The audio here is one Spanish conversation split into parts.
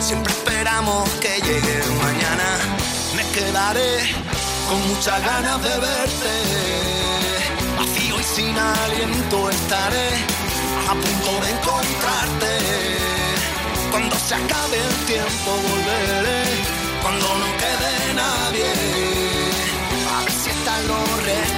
Siempre esperamos que llegue mañana. Me quedaré con muchas ganas de verte. Vacío y sin aliento estaré a punto de encontrarte. Cuando se acabe el tiempo volveré. Cuando no quede nadie. A ver si están los restos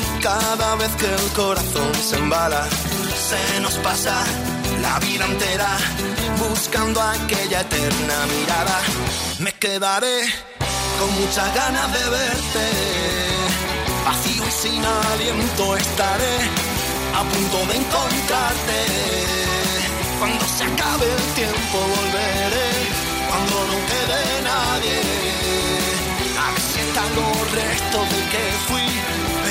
cada vez que el corazón se embala, se nos pasa la vida entera buscando aquella eterna mirada. Me quedaré con muchas ganas de verte, vacío y sin aliento estaré a punto de encontrarte. Cuando se acabe el tiempo volveré, cuando no quede nadie. A están los restos de que fui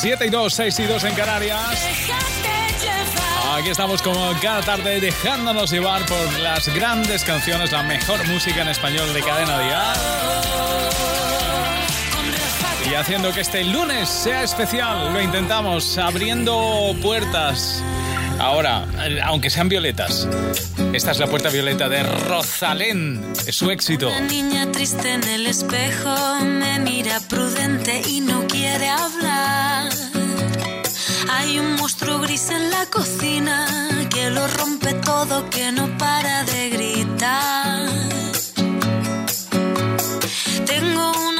7 y 2, 6 y 2 en Canarias. Aquí estamos como cada tarde dejándonos llevar por las grandes canciones, la mejor música en español de cadena dial. Y haciendo que este lunes sea especial, lo intentamos abriendo puertas. Ahora, aunque sean violetas. Esta es la puerta violeta de Rosalén. Es su éxito. Niña triste en el espejo me mira prudente y no quiere hablar. Hay un monstruo gris en la cocina que lo rompe todo, que no para de gritar. Tengo una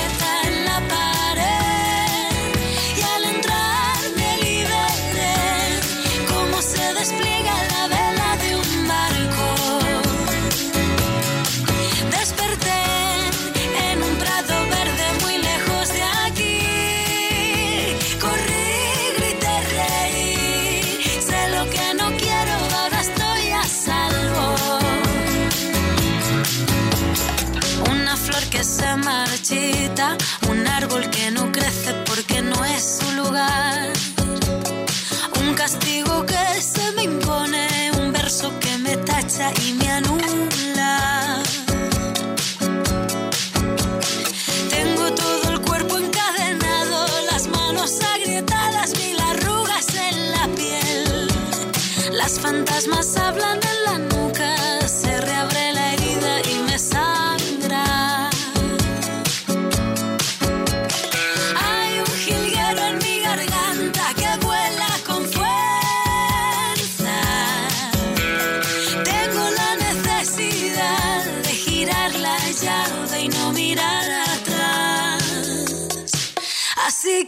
y me anula.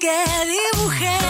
Que dibujé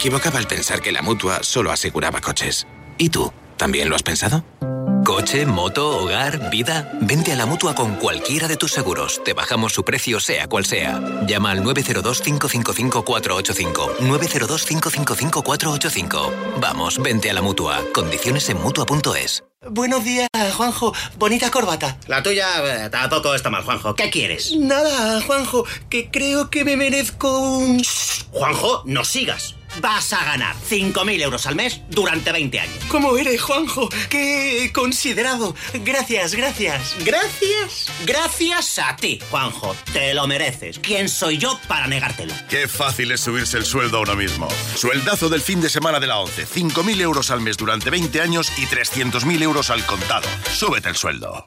equivocaba al pensar que la mutua solo aseguraba coches. ¿Y tú? ¿También lo has pensado? Coche, moto, hogar, vida. Vente a la mutua con cualquiera de tus seguros. Te bajamos su precio, sea cual sea. Llama al 902-555-485. 902-555-485. Vamos, vente a la mutua. Condiciones en mutua.es. Buenos días, Juanjo. Bonita corbata. La tuya eh, tampoco está mal, Juanjo. ¿Qué quieres? Nada, Juanjo, que creo que me merezco un... Juanjo, no sigas. Vas a ganar 5.000 euros al mes durante 20 años. ¿Cómo eres, Juanjo? Qué considerado. Gracias, gracias. Gracias. Gracias a ti, Juanjo. Te lo mereces. ¿Quién soy yo para negártelo? Qué fácil es subirse el sueldo a uno mismo. Sueldazo del fin de semana de la 11. 5.000 euros al mes durante 20 años y 300.000 euros al contado. Súbete el sueldo.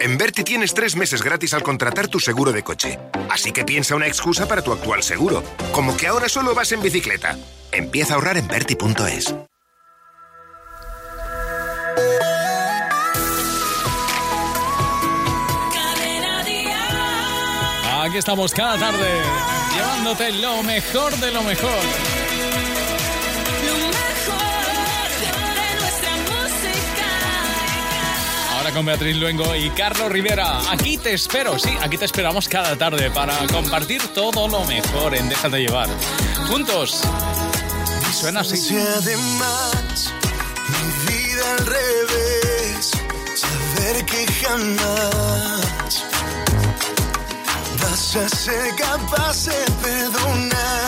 En Berti tienes tres meses gratis al contratar tu seguro de coche. Así que piensa una excusa para tu actual seguro, como que ahora solo vas en bicicleta. Empieza a ahorrar en Berti.es. Aquí estamos cada tarde, llevándote lo mejor de lo mejor. con Beatriz Luengo y Carlos Rivera. Aquí te espero, sí, aquí te esperamos cada tarde para compartir todo lo mejor en Déjate Llevar. Juntos. Y suena así. Si además, mi vida al revés, saber que jamás vas a ser capaz de perdonar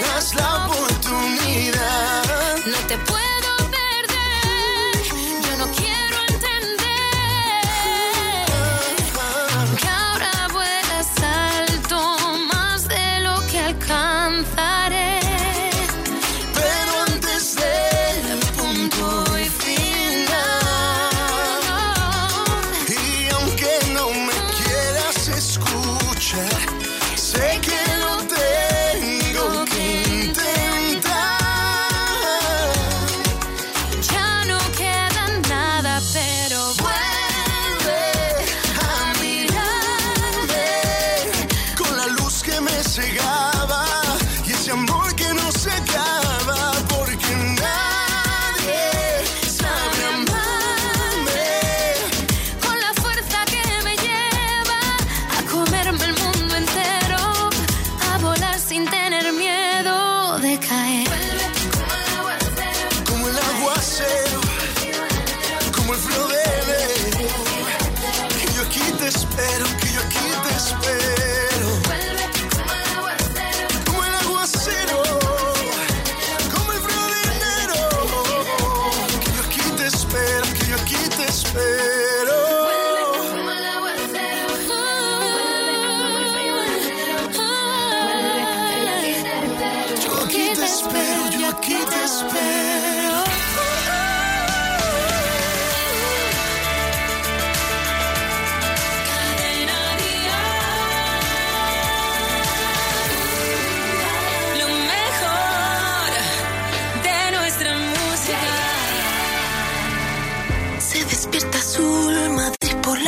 das la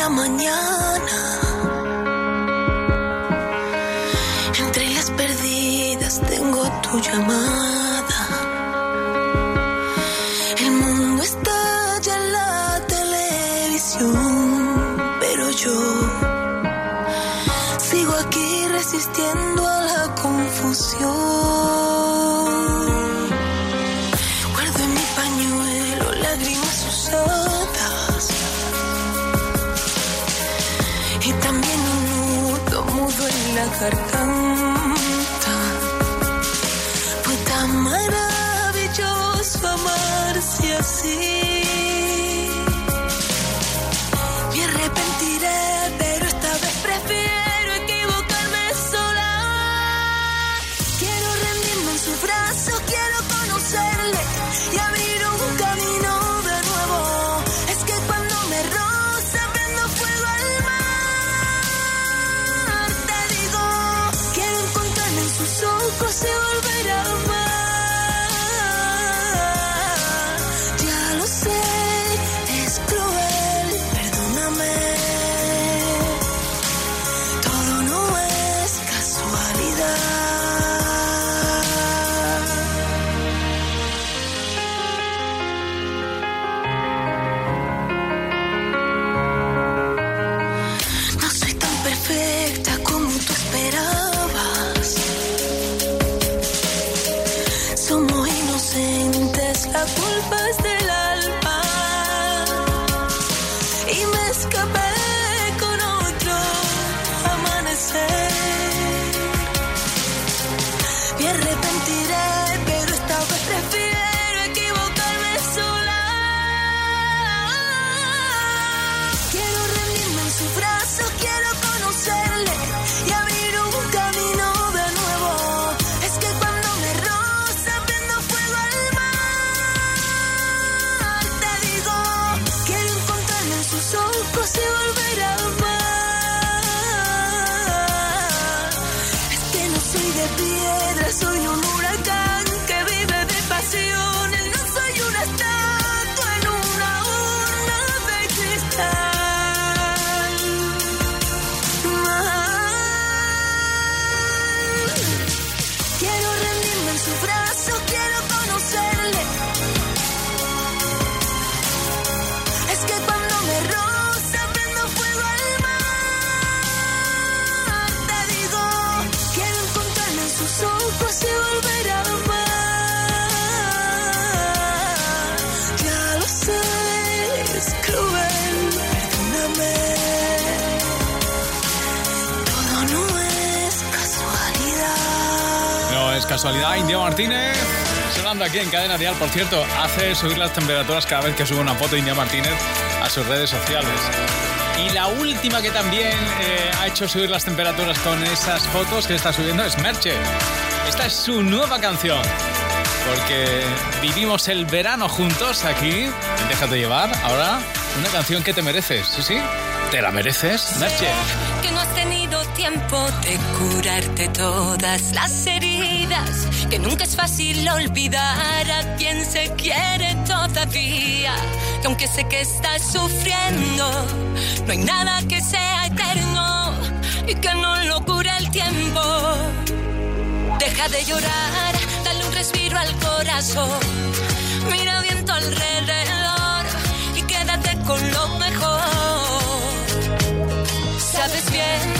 mañana. Entre las perdidas tengo tu llamada. garganta. Fue tan maravilloso amarse así. mentiré, pero esta vez prefiero. casualidad, Indio Martínez. Sonando aquí en Cadena Dial, por cierto, hace subir las temperaturas cada vez que sube una foto Indio Martínez a sus redes sociales. Y la última que también eh, ha hecho subir las temperaturas con esas fotos que está subiendo es Merche. Esta es su nueva canción. Porque vivimos el verano juntos aquí. Déjate llevar ahora una canción que te mereces. Sí, sí. Te la mereces, Merche. Que no has tenido tiempo de curarte todas las heridas que nunca es fácil olvidar a quien se quiere todavía. Que aunque sé que estás sufriendo, no hay nada que sea eterno y que no lo cure el tiempo. Deja de llorar, dale un respiro al corazón. Mira viento alrededor y quédate con lo mejor. Sabes bien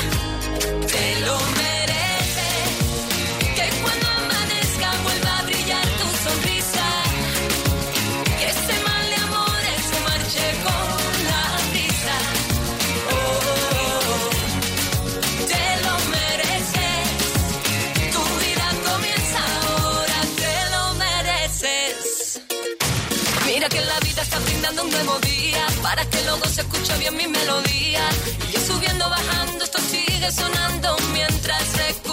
para que luego se escuche bien mi melodía. Y subiendo, bajando, esto sigue sonando mientras escucho.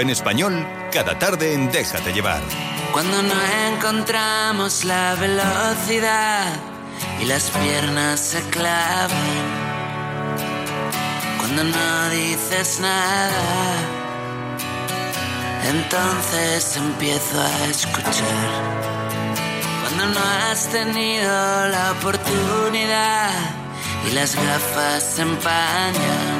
en español cada tarde en Déjate llevar. Cuando no encontramos la velocidad y las piernas se clavan. Cuando no dices nada, entonces empiezo a escuchar. Cuando no has tenido la oportunidad y las gafas se empañan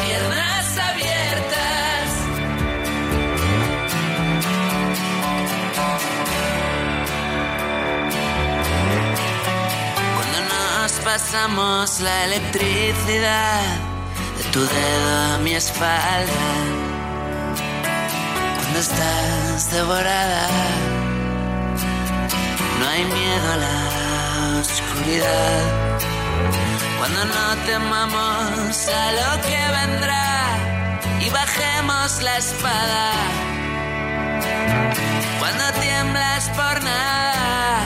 Piernas abiertas. Cuando nos pasamos la electricidad de tu dedo a mi espalda. Cuando estás devorada, no hay miedo a la oscuridad. Cuando no temamos a lo que vendrá y bajemos la espada. Cuando tiemblas por nada,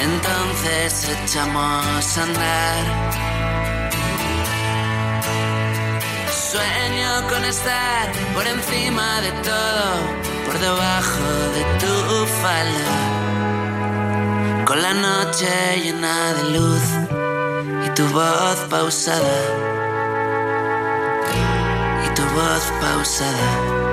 entonces echamos a andar. Sueño con estar por encima de todo, por debajo de tu falda. Con la noche llena de luz tu voz pausada. Y tu voz pausada.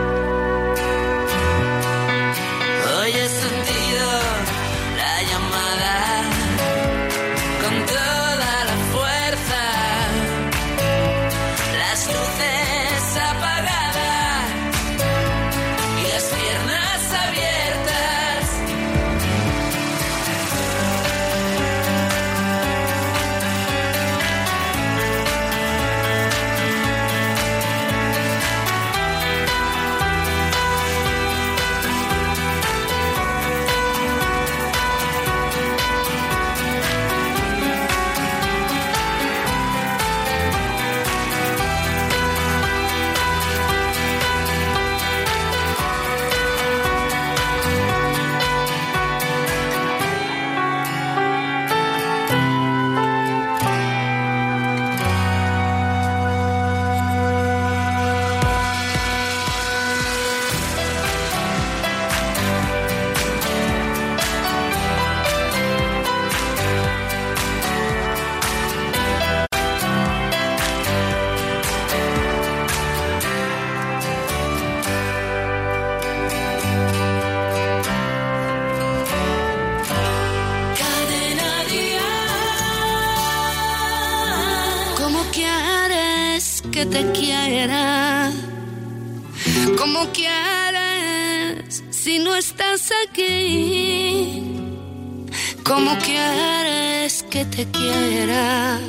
Te quiera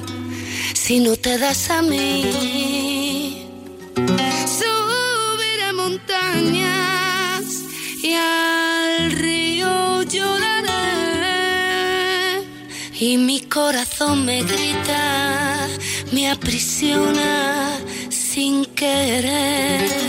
si no te das a mí? Subiré montañas y al río lloraré y mi corazón me grita, me aprisiona sin querer.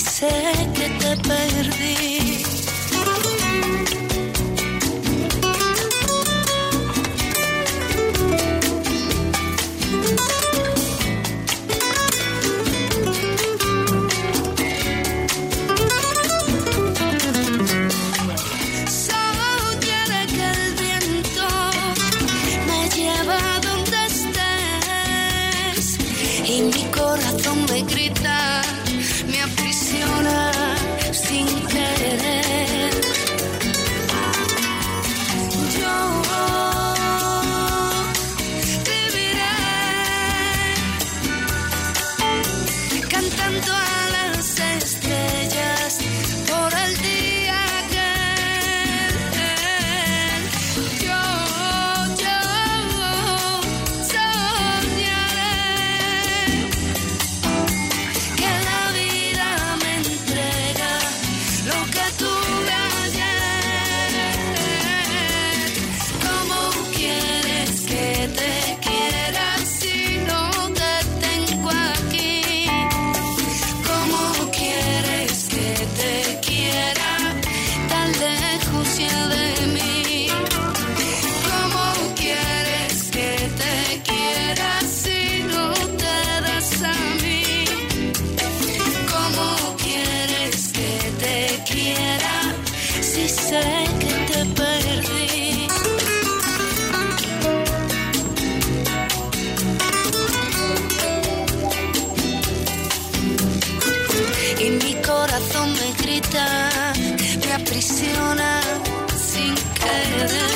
Sé que te perdí? Me aprisiona sin querer.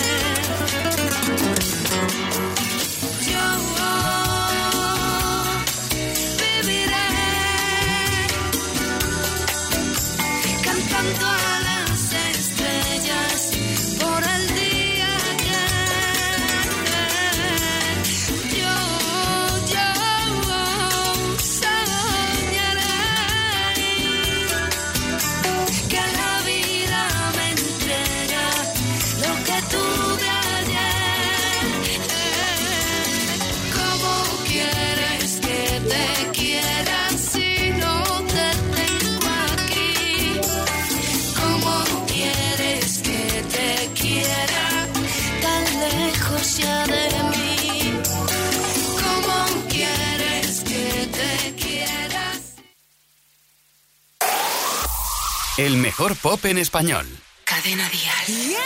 Mejor pop en español. Cadena Dial.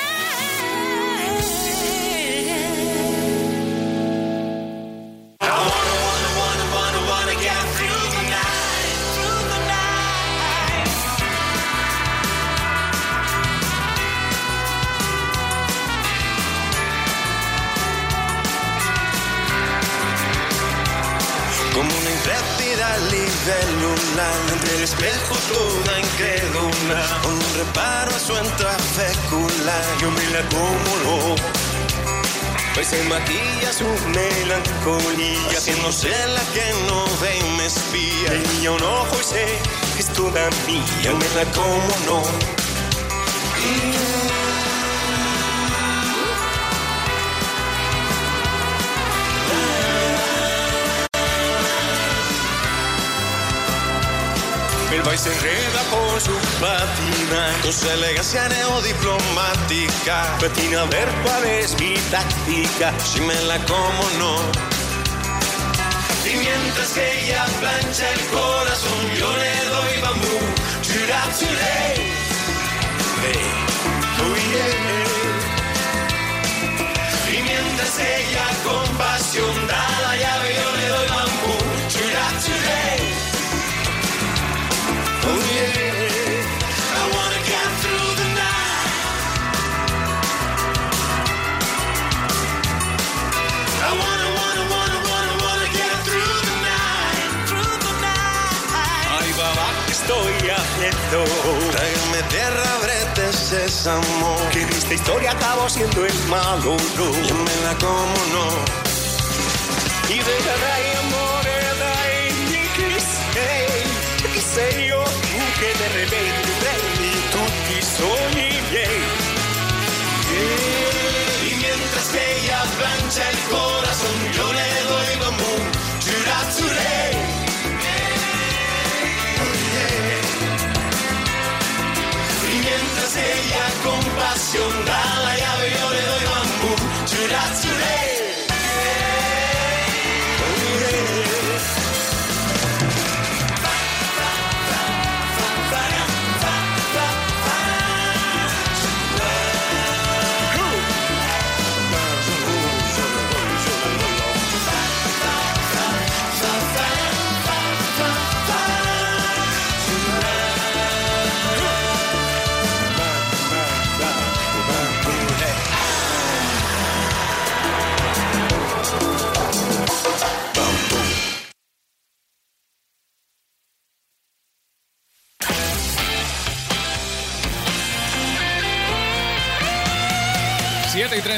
Como una intrépida libélula Entre el espejo toda incrédula Con un reparo a su intrafécula Yo me la como Hoy se maquilla su melancolía Haciéndose la que no ve y me espía. Tenía un ojo y sé que es toda mía Yo me la como no El baile se enreda por su patina, con su elegancia neodiplomática. Patina a ver cuál es mi táctica, si me la como no. Y mientras que ella plancha el corazón, yo le doy bambú. Chura, churé. Hey, oh yeah. Y mientras ella con pasión da la llave, yo le doy bambú. Chura, churé. Que en esta historia acabo siendo el malo, no. Me la como, no. Y deja pasión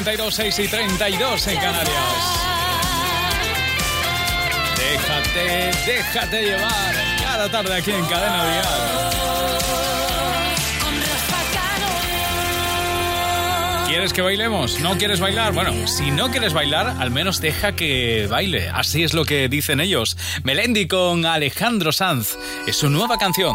32, 6 y 32 en Canarias. Déjate, déjate llevar cada tarde aquí en Cadena Dial. ¿Quieres que bailemos? ¿No quieres bailar? Bueno, si no quieres bailar, al menos deja que baile. Así es lo que dicen ellos. Melendi con Alejandro Sanz. Es su nueva canción.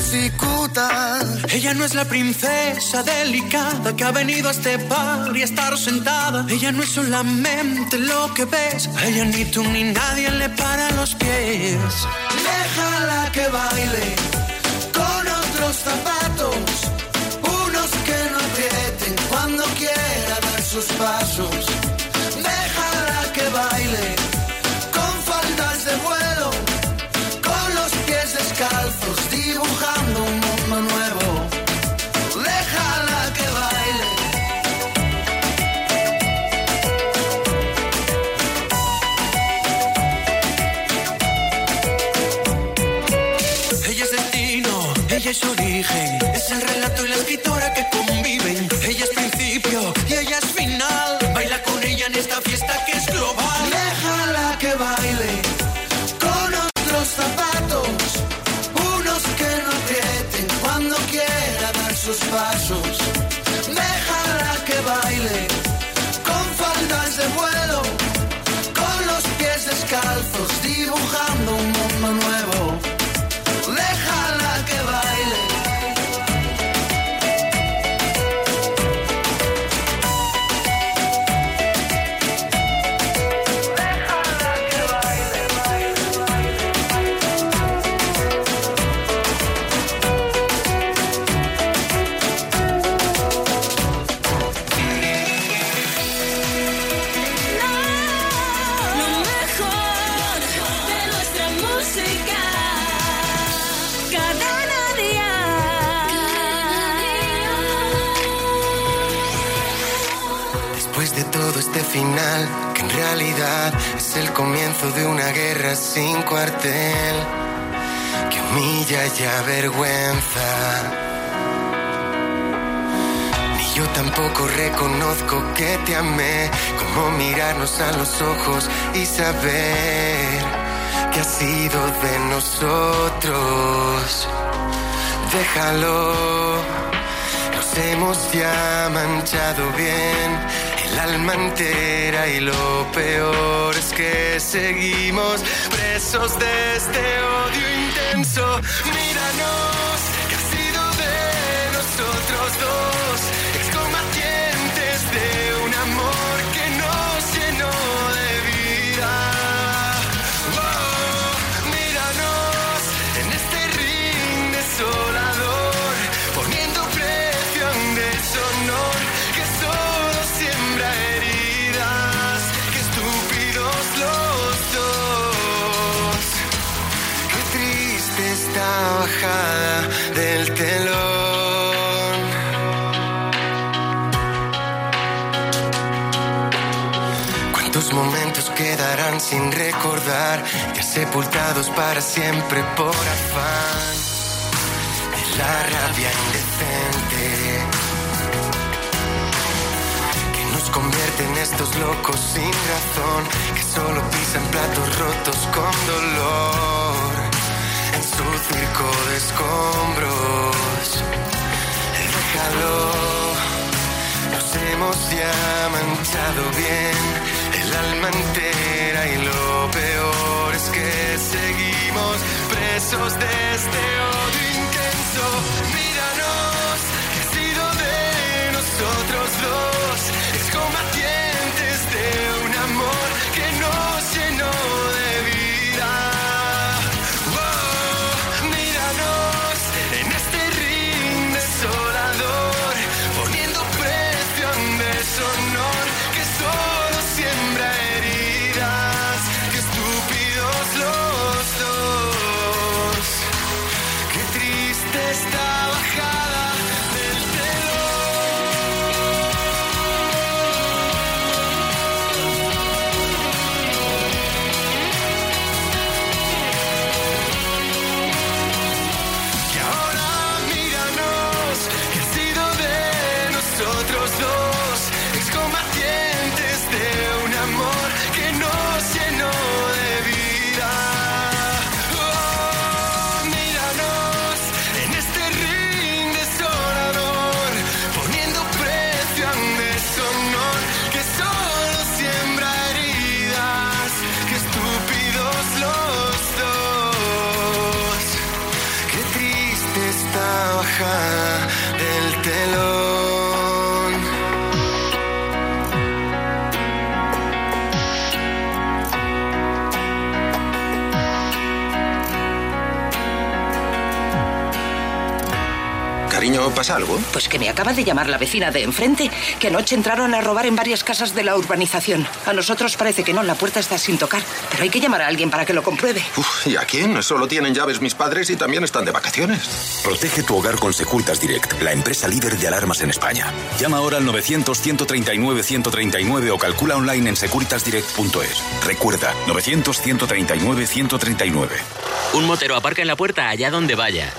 cicuta. Ella no es la princesa delicada que ha venido a este par y a estar sentada. Ella no es solamente lo que ves. A ella ni tú ni nadie le para los pies. Déjala que baile con otros zapatos, unos que no aprieten cuando quiera dar sus pasos. Déjala que baile con faldas de vuelo, con los pies descalzos, ella es origen. Es el relato y la escritora que conviven. Ella es principio y ella es final. Baila con ella en esta fiesta que es global. Es el comienzo de una guerra sin cuartel, que humilla y avergüenza. Ni yo tampoco reconozco que te amé, como mirarnos a los ojos y saber que ha sido de nosotros. Déjalo. Nos hemos ya manchado bien el alma entera y lo peor que seguimos presos de este odio intenso. Míranos, que ha sido de nosotros dos, Momentos quedarán sin recordar, ya sepultados para siempre por afán. De la rabia indecente que nos convierte en estos locos sin razón que solo pisan platos rotos con dolor en su circo de escombros. Déjalo, nos hemos ya manchado bien alma entera y lo peor es que seguimos presos de este odio intenso. ¿Pasa algo? Pues que me acaba de llamar la vecina de enfrente, que anoche entraron a robar en varias casas de la urbanización. A nosotros parece que no, la puerta está sin tocar, pero hay que llamar a alguien para que lo compruebe. Uf, ¿y a quién? Solo tienen llaves mis padres y también están de vacaciones. Protege tu hogar con Securitas Direct, la empresa líder de alarmas en España. Llama ahora al 900-139-139 o calcula online en securitasdirect.es. Recuerda, 900-139-139. Un motero aparca en la puerta allá donde vaya.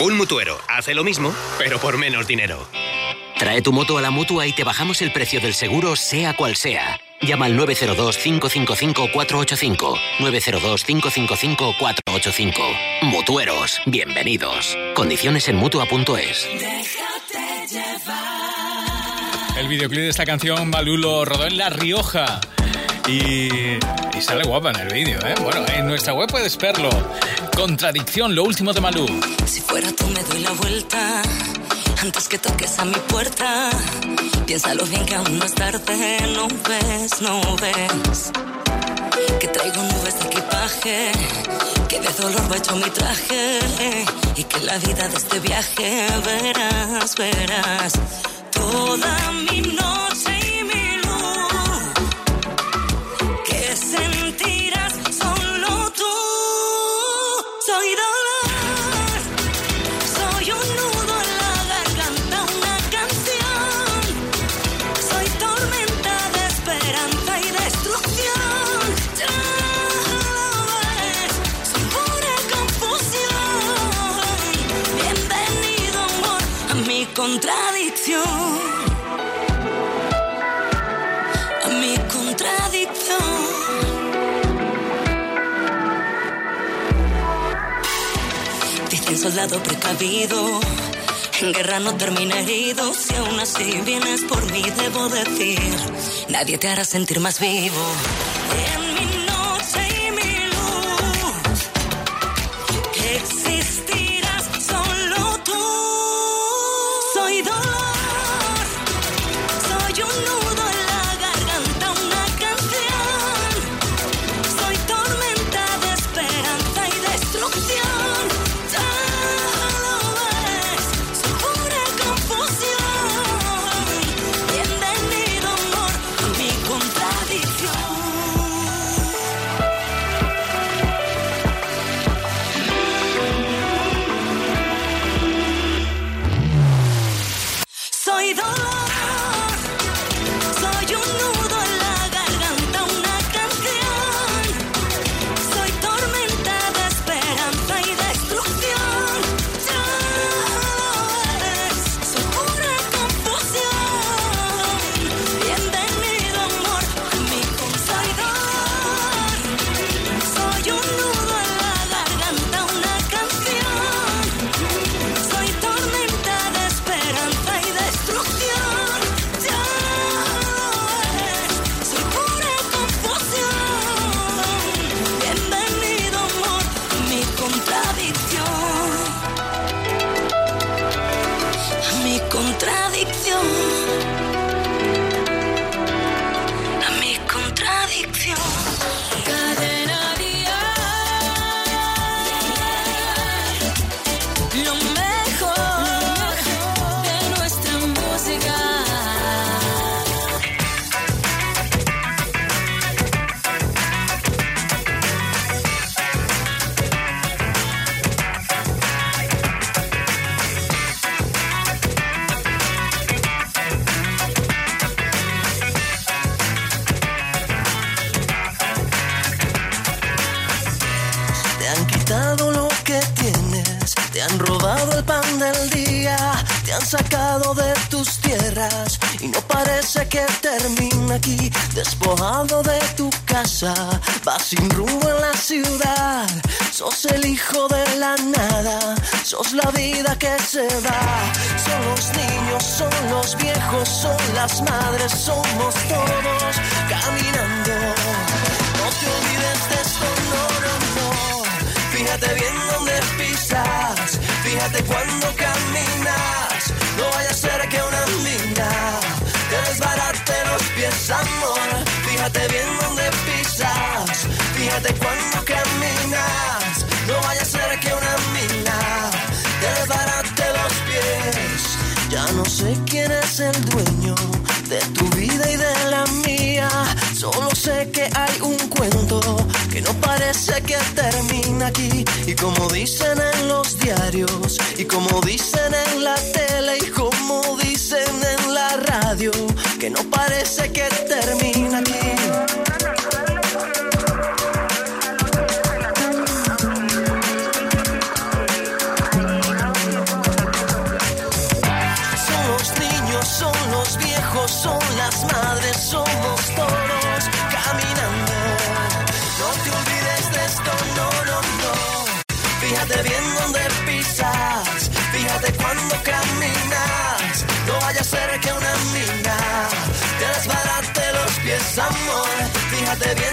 Un mutuero hace lo mismo, pero por menos dinero. Trae tu moto a la mutua y te bajamos el precio del seguro, sea cual sea. Llama al 902-555-485. 902-555-485. Mutueros, bienvenidos. Condiciones en mutua.es. El videoclip de esta canción Malú lo rodó en La Rioja. Y, y sale guapa en el vídeo, ¿eh? Bueno, en nuestra web puedes verlo. Contradicción, lo último de Malú. Si fuera tú me doy la vuelta antes que toques a mi puerta. Piénsalo bien que aún no es tarde, no ves, no ves. Que traigo nubes de equipaje, que de dolor va hecho mi traje. Y que la vida de este viaje verás, verás. Toda mi noche contradicción. Mi contradicción. Dicen soldado precavido, en guerra no termina herido. Si aún así vienes por mí, debo decir, nadie te hará sentir más vivo. Casa, vas sin rumbo en la ciudad, sos el hijo de la nada, sos la vida que se va, son los niños, son los viejos, son las madres, somos todos caminando. No te olvides de esto, no, no, no. Fíjate bien dónde pisas, fíjate cuando caminas. No vaya a ser que una mina te desbarate los pies, amor. Fíjate bien dónde pisas, fíjate cuando caminas. No vaya a ser que una mina te desbarate los pies. Ya no sé quién es el dueño de tu vida y de la mía. Solo sé que hay un cuento que no parece que termina aquí. Y como dicen en los diarios, y como dicen en la tele, y como dicen en la radio, que no parece que termina Fíjate bien dónde pisas, fíjate cuando caminas. No vaya a ser que una mina te desbarate los pies, amor. Fíjate bien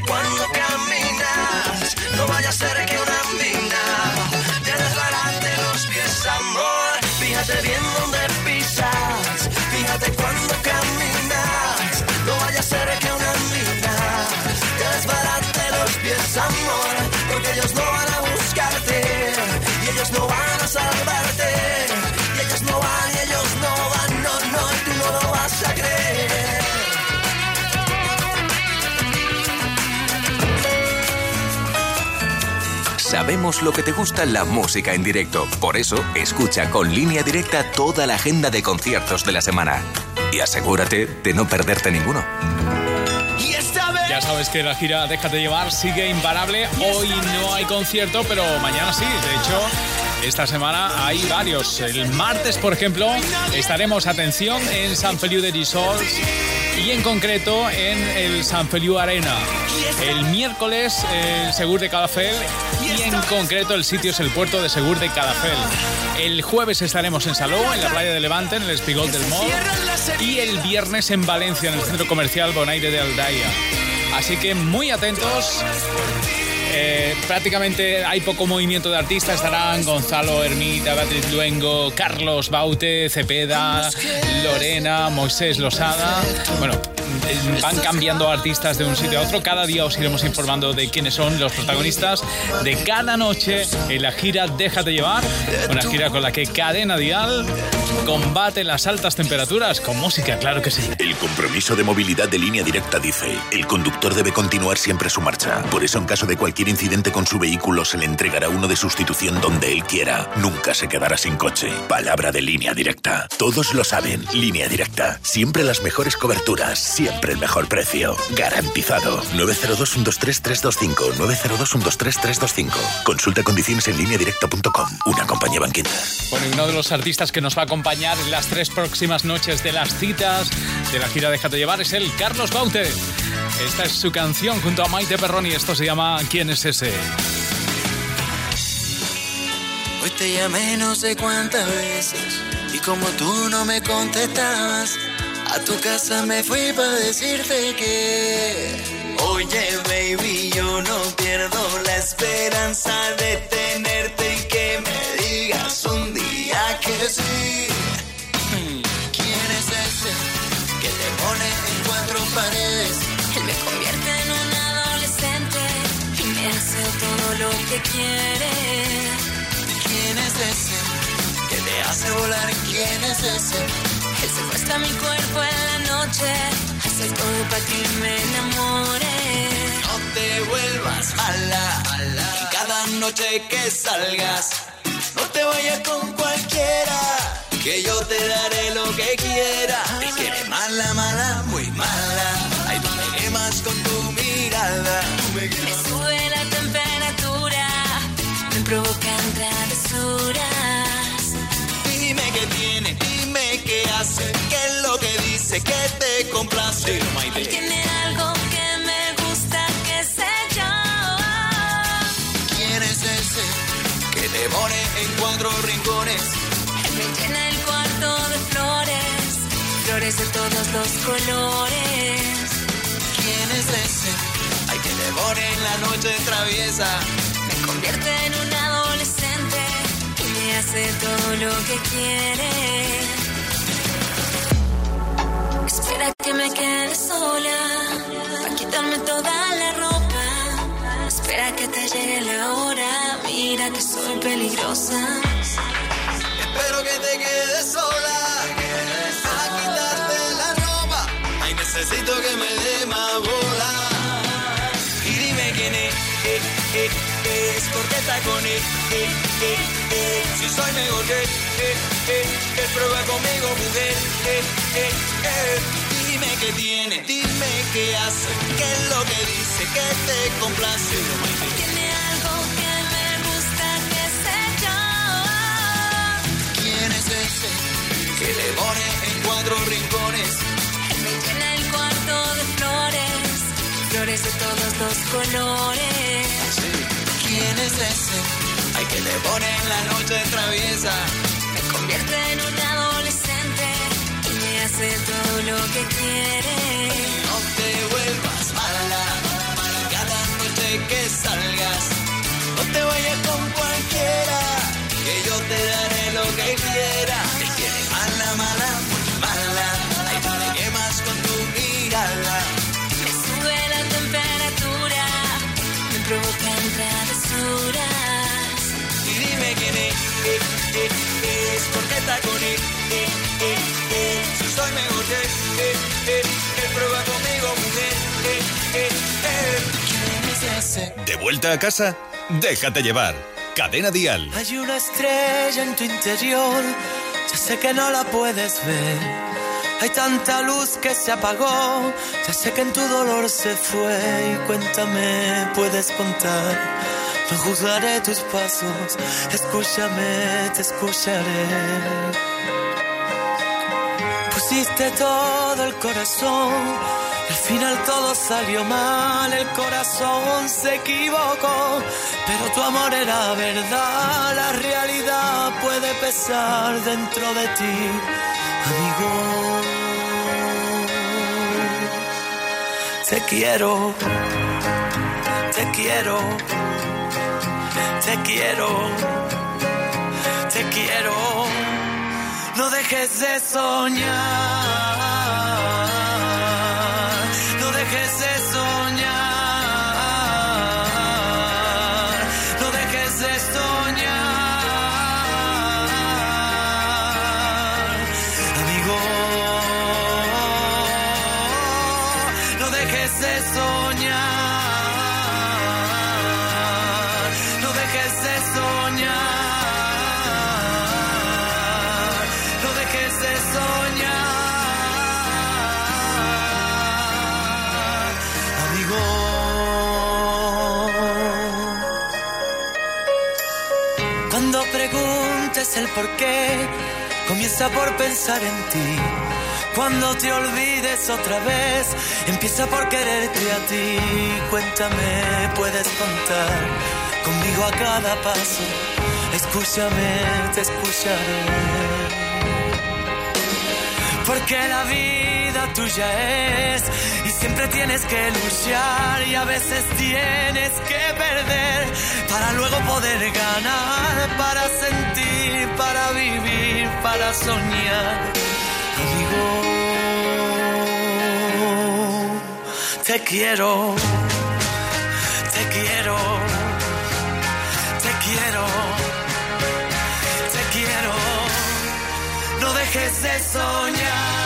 cuando caminas. No vaya a ser que una Sabemos lo que te gusta la música en directo. Por eso, escucha con línea directa toda la agenda de conciertos de la semana. Y asegúrate de no perderte ninguno. Ya sabes que la gira Déjate llevar sigue imparable. Hoy no hay concierto, pero mañana sí. De hecho, esta semana hay varios. El martes, por ejemplo, estaremos, atención, en San Feliu de Risols y en concreto en el San Feliu Arena. El miércoles, el Segur de Calafel y en concreto el sitio es el puerto de Segur de Calafel. El jueves estaremos en Salou, en la playa de Levante, en el Espigol del Mall. Y el viernes en Valencia, en el centro comercial Bonaire de Aldaya. Así que muy atentos. Eh, prácticamente hay poco movimiento de artistas. Estarán Gonzalo Ermita, Beatriz Luengo, Carlos Baute, Cepeda, Lorena, Moisés Losada. Bueno, van cambiando artistas de un sitio a otro. Cada día os iremos informando de quiénes son los protagonistas de cada noche en la gira Déjate llevar. Una gira con la que Cadena Dial combate las altas temperaturas con música, claro que sí. El compromiso de movilidad de línea directa dice, el conductor debe continuar siempre su marcha. Por eso, en caso de cualquier incidente con su vehículo, se le entregará uno de sustitución donde él quiera. Nunca se quedará sin coche. Palabra de línea directa. Todos lo saben. Línea directa. Siempre las mejores coberturas. Siempre el mejor precio. Garantizado. 902-123-325. 902-123-325. Consulta condiciones en línea directa.com. Una compañía banqueta. Bueno, y uno de los artistas que nos va a acompañar en las tres próximas noches de las citas de la gira Déjate llevar es el Carlos Baute. Esta es su canción junto a Maite Perroni. Esto se llama ¿Quién es ese? Hoy te llamé no sé cuántas veces y como tú no me contestabas, A tu casa me fui para decirte que, oye baby, yo no pierdo la esperanza de tenerte y que me digas un día que sí. ¿Quién es ese que te pone en cuatro paredes? Él me convierte en un adolescente y me hace todo lo que quiere. ¿Quién es ese que te hace volar? ¿Quién es ese? Él secuestra mi cuerpo en la noche, hace todo para que me enamore. No te vuelvas mala, y cada noche que salgas, no te vayas con cualquiera, que yo te daré lo que quiera. Te quiere mala, mala, muy mala, ay tú me quemas con tu mirada. Tú me Me sube la temperatura, me provocan travesuras. Dime qué tiene, dime qué hace, qué es lo que dice, que te complace. Él tiene algo que me gusta, que sé yo. ¿Quién es ese que te pone en cuatro rincones? Él me llena el cuarto de flores, flores de todos los colores. ¿Quién es ese? Ay, que te pone en la noche traviesa. Me convierte en un adolescente y me hace todo lo que quiere. Espera que me quede sola, para quitarme toda la ropa. Espera que te llegue la hora, mira que soy peligrosa. Espero que te quedes sola. A quitarte la ropa. Ay, necesito que me dé más bola. Y dime quién es, eh, eh, eh, es porque está con él. Eh, eh, eh. Si soy mejor que eh, eh, prueba conmigo, mujer. Eh. Dime qué tiene, dime qué hace, qué es lo que dice, que te complace. Tiene algo que me gusta, que sé yo. ¿Quién es ese que le pone en cuatro rincones? Él me llena el cuarto de flores, flores de todos los colores. ¿Quién es ese? Ay, que le pone en la noche traviesa. Convierte en un adolescente y me hace todo lo que quiere. No te vuelvas mala, cada noche que salgas. No te vayas con cualquiera, que yo te daré lo que quiera. ¿De vuelta a casa? Déjate llevar. Cadena Dial. Hay una estrella en tu interior, ya sé que no la puedes ver. Hay tanta luz que se apagó, ya sé que en tu dolor se fue. Y cuéntame, puedes contar. No juzgaré tus pasos, escúchame, te escucharé. Pusiste todo el corazón, al final todo salió mal, el corazón se equivocó, pero tu amor era verdad, la realidad puede pesar dentro de ti, amigo. Te quiero, te quiero, te quiero, te quiero. No dejes de soñar, el por qué, comienza por pensar en ti. Cuando te olvides otra vez, empieza por quererte a ti. Cuéntame, puedes contar conmigo a cada paso. Escúchame, te escucharé. porque la vida tuya es y siempre tienes que luchar y a veces tienes que perder para luego poder ganar, para sentir, para vivir, para soñar. Amigo, te quiero, te quiero, te quiero, te quiero. No dejes de soñar.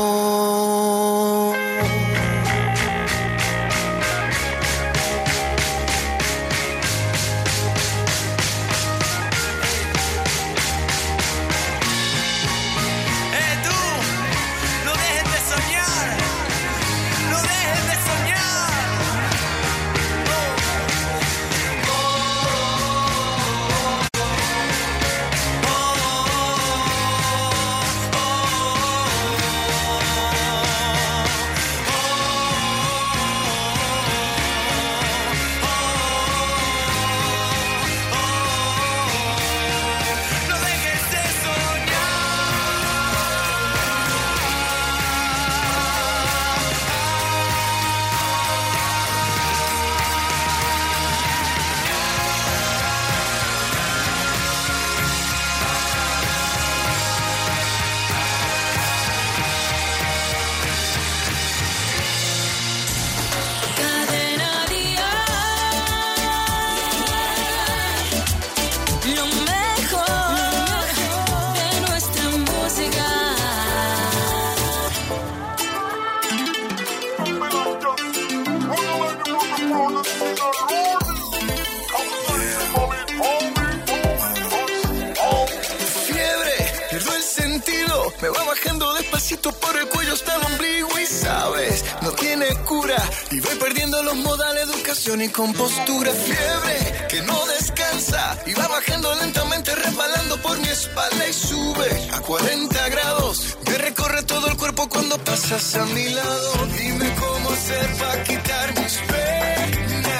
educación y compostura. Fiebre, que no descansa y va bajando lentamente, resbalando por mi espalda y sube a 40 grados. Me recorre todo el cuerpo cuando pasas a mi lado. Dime cómo hacer para quitar mis penas.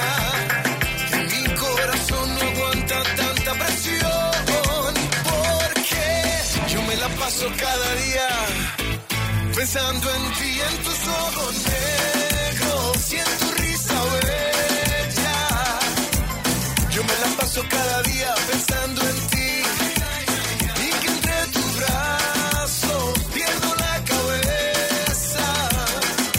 Que mi corazón no aguanta tanta presión. Porque yo me la paso cada día pensando en ti, en tus ojos paso cada día pensando en ti. Y que entre tus brazos pierdo la cabeza.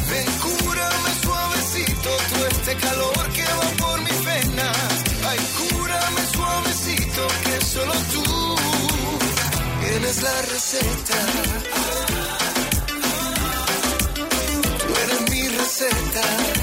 Ven, cúrame suavecito todo este calor que va por mis venas. Ay, cúrame suavecito que solo tú tienes la receta. Tú eres mi receta.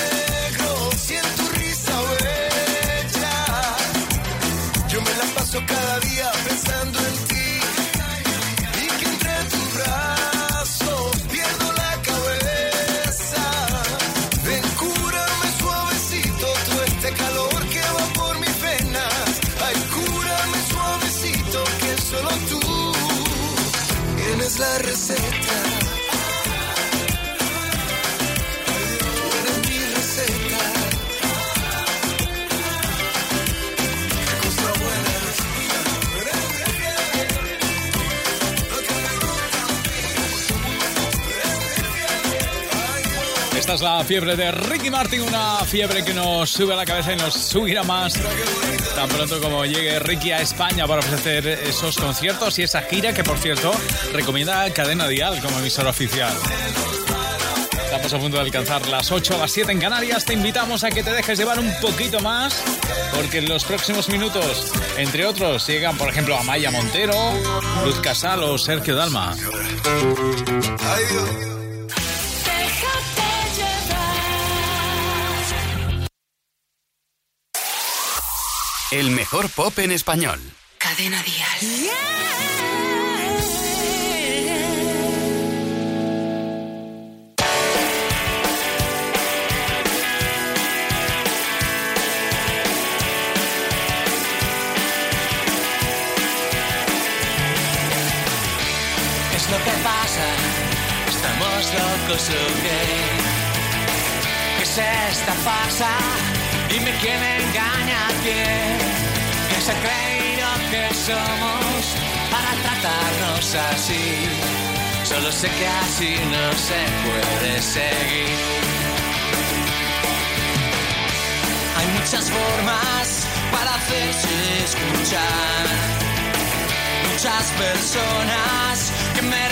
es la receta. Esta es la fiebre de Ricky Martin, una fiebre que nos sube a la cabeza y nos subirá más tan pronto como llegue Ricky a España para ofrecer esos conciertos y esa gira que, por cierto, recomienda Cadena Dial como emisora oficial. Estamos a punto de alcanzar las 8 a las 7 en Canarias. Te invitamos a que te dejes llevar un poquito más, porque en los próximos minutos, entre otros, llegan, por ejemplo, Amaya Montero, Luz Casal o Sergio Dalma. El mejor pop en español. Cadena Dial. es lo que pasa? ¿Estamos locos o qué? ¿Qué es esta farsa? Dime quién engaña a quién. ¿Quién se ha creído que somos para tratarnos así? Solo sé que así no se puede seguir. Hay muchas formas para hacerse escuchar. Muchas personas que merecen